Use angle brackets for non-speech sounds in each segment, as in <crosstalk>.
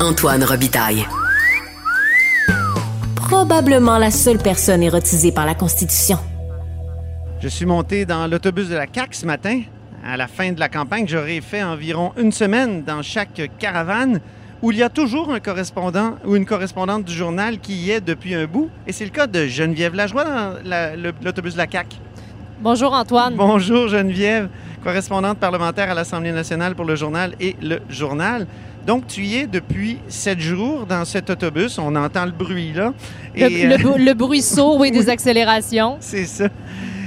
Antoine Robitaille. Probablement la seule personne érotisée par la Constitution. Je suis monté dans l'autobus de la CAC ce matin. À la fin de la campagne, j'aurais fait environ une semaine dans chaque caravane où il y a toujours un correspondant ou une correspondante du journal qui y est depuis un bout. Et c'est le cas de Geneviève Lajoie dans la- le- l'autobus de la CAC. Bonjour Antoine. Bonjour Geneviève, correspondante parlementaire à l'Assemblée nationale pour le journal et le journal. Donc, tu y es depuis sept jours dans cet autobus. On entend le bruit là. Le, Et, le euh, le bruit <laughs> sourd, oui, des accélérations. c'est ça.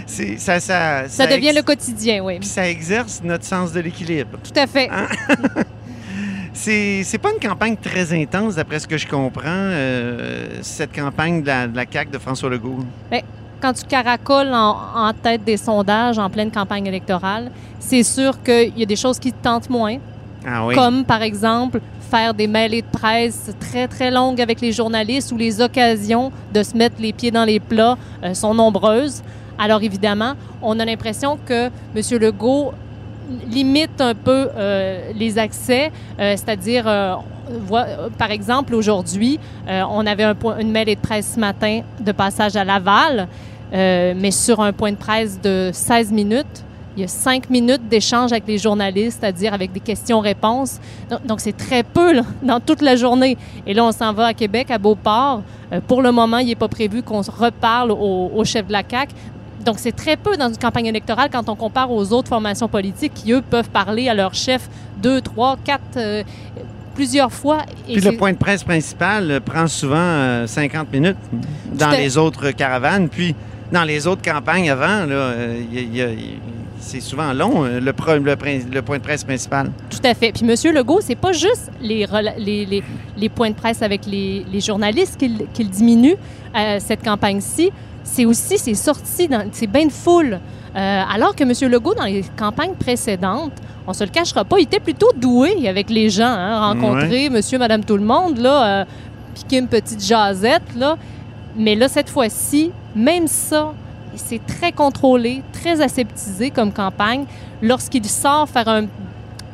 C'est, ça, ça, Ça devient le quotidien, oui. Puis ça exerce notre sens de l'équilibre. Tout à fait. Hein? <laughs> C'est, pas une campagne très intense, d'après ce que je comprends, euh, cette campagne de la, de la CAQ de François Legault. Quand tu caracoles en, en tête des sondages en pleine campagne électorale, c'est sûr qu'il y a des choses qui te tentent moins, Ah comme par exemple faire des mêlées de presse très, très longues avec les journalistes où les occasions de se mettre les pieds dans les plats euh, sont nombreuses. Alors évidemment, on a l'impression que M. Legault limite un peu euh, les accès, euh, c'est-à-dire, par exemple, aujourd'hui, on avait un point- une mêlée de presse ce matin de passage à Laval, mais sur un point de presse de 16 minutes. Il y a cinq minutes d'échange avec les journalistes, c'est-à-dire avec des questions-réponses. Donc, c'est très peu là, dans toute la journée. Et là, on s'en va à Québec, à Beauport. Euh, pour le moment, il n'est pas prévu qu'on se reparle au, au chef de la CAQ. Donc, c'est très peu dans une campagne électorale quand on compare aux autres formations politiques qui, eux, peuvent parler à leur chef deux, trois, quatre, euh, plusieurs fois. Et Puis le point de presse principal euh, prend souvent euh, 50 minutes dans les autres caravanes. Puis dans les autres campagnes avant, il y y c'est souvent long, euh, le, point de presse principal. Tout à fait. Puis M. Legault, c'est pas juste les, rela- les, les- les points de presse avec les, journalistes qu'il diminue euh, cette campagne-ci. C'est aussi ses sorties, ses bains de foule. Euh, alors que M. Legault, dans les campagnes précédentes, on se le cachera pas, il était plutôt doué avec les gens, hein, rencontrer Monsieur, Madame, tout le monde, là, euh, piquer une petite jasette, là. Mais là, cette fois-ci, même ça, c'est très contrôlé, très aseptisé comme campagne. Lorsqu'il sort faire un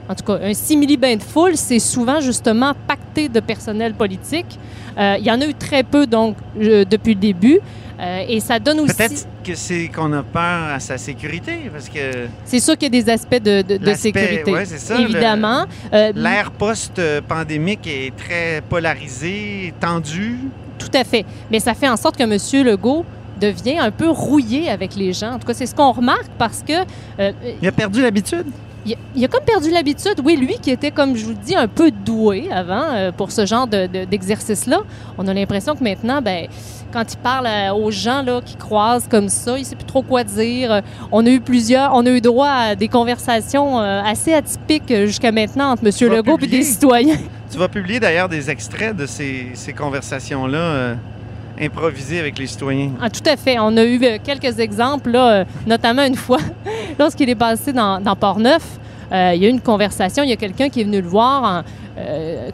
en tout cas, un simili-bain de foule, c'est souvent justement pacté de personnel politique. Euh, il y en a eu très peu, donc, euh, depuis le début. Euh, et ça donne aussi... Peut-être que c'est qu'on a peur à sa sécurité, parce que C'est sûr qu'il y a des aspects de, de- de sécurité. ouais, ça, Évidemment. L'air post-pandémique est très polarisé, tendu. Tout à fait. Mais ça fait en sorte que M. Legault devient un peu rouillé avec les gens. En tout cas, c'est ce qu'on remarque parce que euh, Il a perdu l'habitude? il, il a comme perdu l'habitude. Oui, lui qui était, comme je vous le dis, un peu doué avant euh, pour ce genre de- de- d'exercice-là, on a l'impression que maintenant, ben, quand il parle euh, aux gens là, qui croisent comme ça, il ne sait plus trop quoi dire. On a eu plusieurs, on a eu droit à des conversations euh, assez atypiques jusqu'à maintenant entre M. Legault et des citoyens. Tu vas publier d'ailleurs des extraits de ces, ces conversations-là euh, improvisées avec les citoyens. Ah, tout à fait. On a eu euh, quelques exemples, là, euh, notamment une fois, <laughs> lorsqu'il est passé dans, dans Port-Neuf, euh, il y a eu une conversation, il y a quelqu'un qui est venu le voir. en- euh,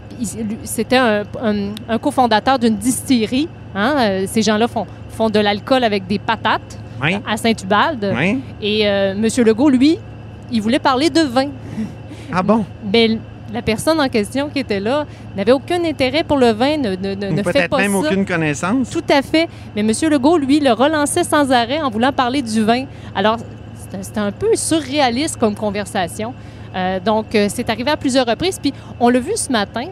C'était un, un- un cofondateur d'une distillerie. hein, euh, ces gens-là font, font de l'alcool avec des patates Oui. à Saint-Ubalde. Oui. Et euh, M. Legault, lui, il voulait parler de vin. Ah bon? Mais la personne en question qui était là n'avait aucun intérêt pour le vin, ne, ne, ne- fait pas même ça. aucune connaissance. Tout à fait. Mais M. Legault, lui, le relançait sans arrêt en voulant parler du vin. Alors, c'était c'était un peu surréaliste comme conversation. Euh, donc, euh, c'est arrivé à plusieurs reprises. Puis, on l'a vu ce matin.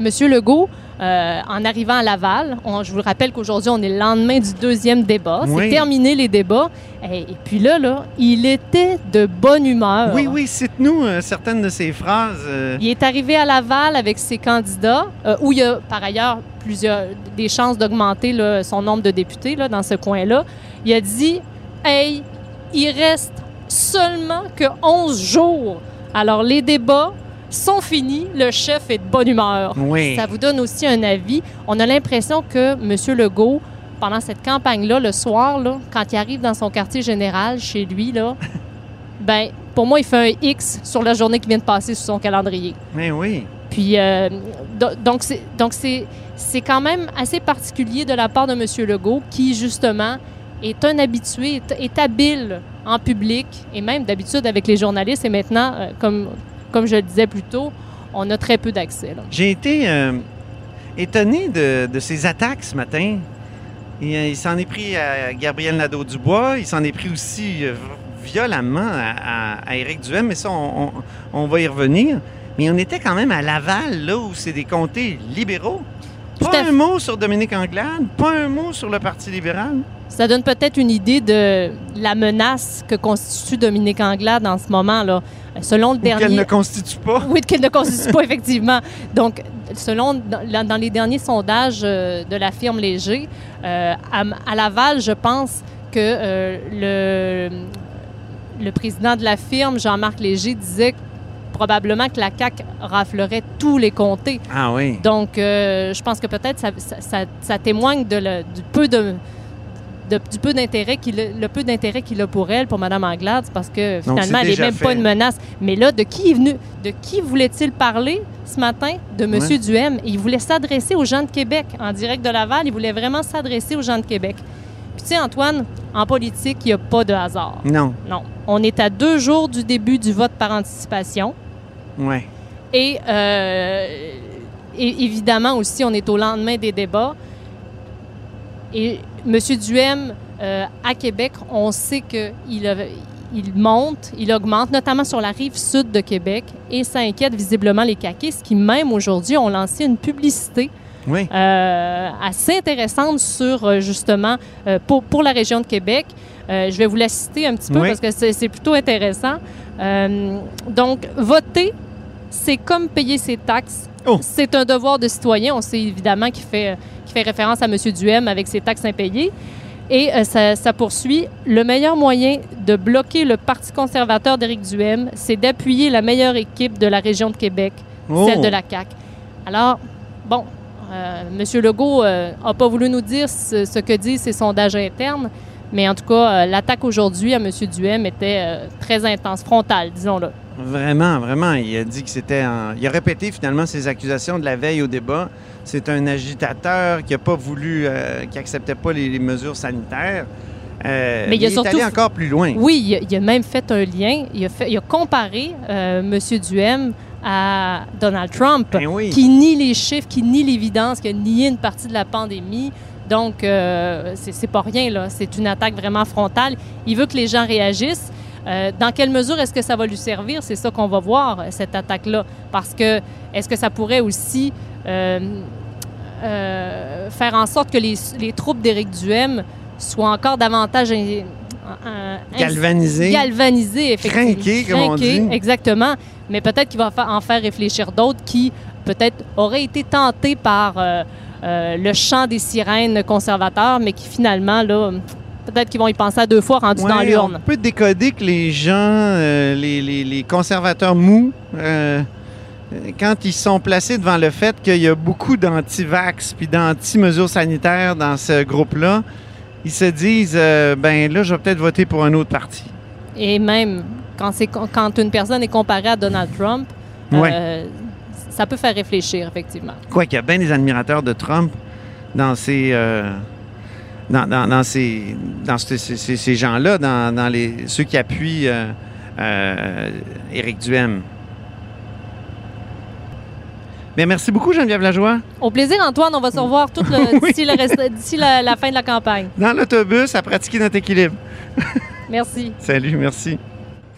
M. Legault, euh, en arrivant à Laval, on- je vous rappelle qu'aujourd'hui, on est le lendemain du deuxième débat. Oui. C'est terminé les débats. Et, et puis là, là, il était de bonne humeur. Oui, oui, cite-nous euh, certaines de ces phrases. euh, Il est arrivé à Laval avec ses candidats, où il y a par ailleurs plusieurs des chances d'augmenter son nombre de députés là, dans ce coin-là. Il a dit Hey, il reste seulement que 11 jours. Alors, les débats sont finis. Le chef est de bonne humeur. Oui. Ça vous donne aussi un avis. On a l'impression que M. Legault, pendant cette campagne-là, le soir, là, quand il arrive dans son quartier général, chez lui, là, <laughs> ben, pour moi, il fait un X sur la journée qui vient de passer sur son calendrier. Mais oui. Puis, euh, do- donc, c'est, donc c'est, c'est quand même assez particulier de la part de M. Legault, qui, justement, est un habitué, est, est habile en public, et même d'habitude avec les journalistes. Et maintenant, euh, comme, comme je le disais plus tôt, on a très peu d'accès. J'ai été euh, étonné de, ces attaques ce matin. Il, euh, il s'en est pris à Gabriel Nadeau-Dubois. Il s'en est pris aussi euh, violemment à, Éric Duhem, mais ça, on, on- on va y revenir. Mais on était quand même à Laval, là où c'est des comtés libéraux. Pas un mot sur Dominique Anglade, pas un mot sur le Parti libéral. Ça donne peut-être une idée de la menace que constitue Dominique Anglade en ce moment. Là. Selon le Ou qu'elle dernier... ne constitue pas. Oui, qu'elle ne constitue pas, <laughs> effectivement. Donc, selon dans, les derniers sondages euh, de la firme Léger, euh, à, à Laval, je pense que euh, le, le président de la firme, Jean-Marc Léger, disait probablement que la CAQ raflerait tous les comtés. Ah oui. Donc, euh, je pense que peut-être ça, ça- ça- ça témoigne de le- du peu de, de- du peu d'intérêt qu'il a, le peu d'intérêt qu'il a pour elle, pour Mme Anglade, parce que Donc, finalement, c'est elle n'est même pas une menace. Mais là, de qui est venu, de qui voulait-il parler ce matin? De M. Ouais. Duhem? Il voulait s'adresser aux gens de Québec. En direct de Laval, il voulait vraiment s'adresser aux gens de Québec. Puis tu sais, Antoine, en politique, il n'y a pas de hasard. Non. Non. On est à deux jours du début du vote par anticipation. Ouais. Et, euh, et évidemment aussi, on est au lendemain des débats. Et M. Duhem, euh, à Québec, on sait qu'il il monte, il augmente, notamment sur la rive sud de Québec, et ça inquiète visiblement les caquistes qui, même aujourd'hui, ont lancé une publicité Oui. euh, assez intéressante sur, justement, euh, pour, pour la région de Québec. Euh, je vais vous la citer un petit peu Oui. parce que c'est plutôt intéressant. Euh, donc, voter, c'est comme payer ses taxes. Oh. C'est un devoir de citoyen. On sait évidemment qu'il fait, qu'il fait référence à M. Duhem avec ses taxes impayées. Et euh, ça, ça poursuit. Le meilleur moyen de bloquer le Parti conservateur d'Éric Duhem, c'est d'appuyer la meilleure équipe de la région de Québec, Oh. celle de la CAQ. Alors, bon, euh, M. Legault n'a pas voulu nous dire ce, ce que disent ses sondages internes, mais en tout cas, euh, l'attaque aujourd'hui à M. Duhem était euh, très intense, frontale, disons-le. Vraiment, vraiment. Il a dit que c'était. Il a répété finalement ses accusations de la veille au débat. C'est un agitateur qui n'a pas voulu, euh, qui acceptait pas les, les mesures sanitaires. Euh, Mais il a est surtout- allé encore plus loin. Oui, il a, il a même fait un lien. Il a, fait- il a comparé euh, M. Duhem à Donald Trump, Ben oui. qui nie les chiffres, qui nie l'évidence, qui a nié une partie de la pandémie. Donc, euh, c'est pas rien, là. C'est une attaque vraiment frontale. Il veut que les gens réagissent. Euh, dans quelle mesure est-ce que ça va lui servir? C'est ça qu'on va voir, cette attaque-là. Parce que, est-ce que ça pourrait aussi euh, euh, faire en sorte que les, les troupes d'Éric Duhem soient encore davantage Galvanisé. galvanisés, effectivement. Crinqués, comme on dit. Exactement. Mais peut-être qu'il va en faire réfléchir d'autres qui, peut-être, auraient été tentés par euh, euh, le chant des sirènes conservateurs, mais qui finalement, là, peut-être qu'ils vont y penser à deux fois rendus dans l'urne. On peut décoder que les gens, euh, les, les- les conservateurs mous, euh, quand ils sont placés devant le fait qu'il y a beaucoup d'anti-vax puis d'anti-mesures sanitaires dans ce groupe-là, ils se disent euh, ben là, je vais peut-être voter pour un autre parti. Et même quand, c'est, quand une personne est comparée à Donald Trump, Ouais. Ça peut faire réfléchir, effectivement. Quoi qu'il y a bien des admirateurs de Trump dans ces. euh, dans, dans, dans ces, dans ces, ces- ces- ces gens-là, dans, dans les, ceux qui appuient euh, euh, Éric Duhem. Bien, merci beaucoup, Geneviève Lajoie. Au plaisir, Antoine. On va se revoir tout le- <laughs> d'ici, le reste- d'ici la, la fin de la campagne. Dans l'autobus à pratiquer notre équilibre. <laughs> Merci. Salut, merci.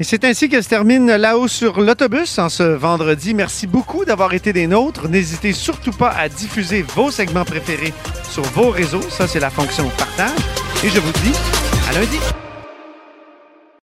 Et c'est ainsi que se termine là-haut sur l'autobus en ce vendredi. Merci beaucoup d'avoir été des nôtres. N'hésitez surtout pas à diffuser vos segments préférés sur vos réseaux. Ça, c'est la fonction partage. Et je vous dis à lundi.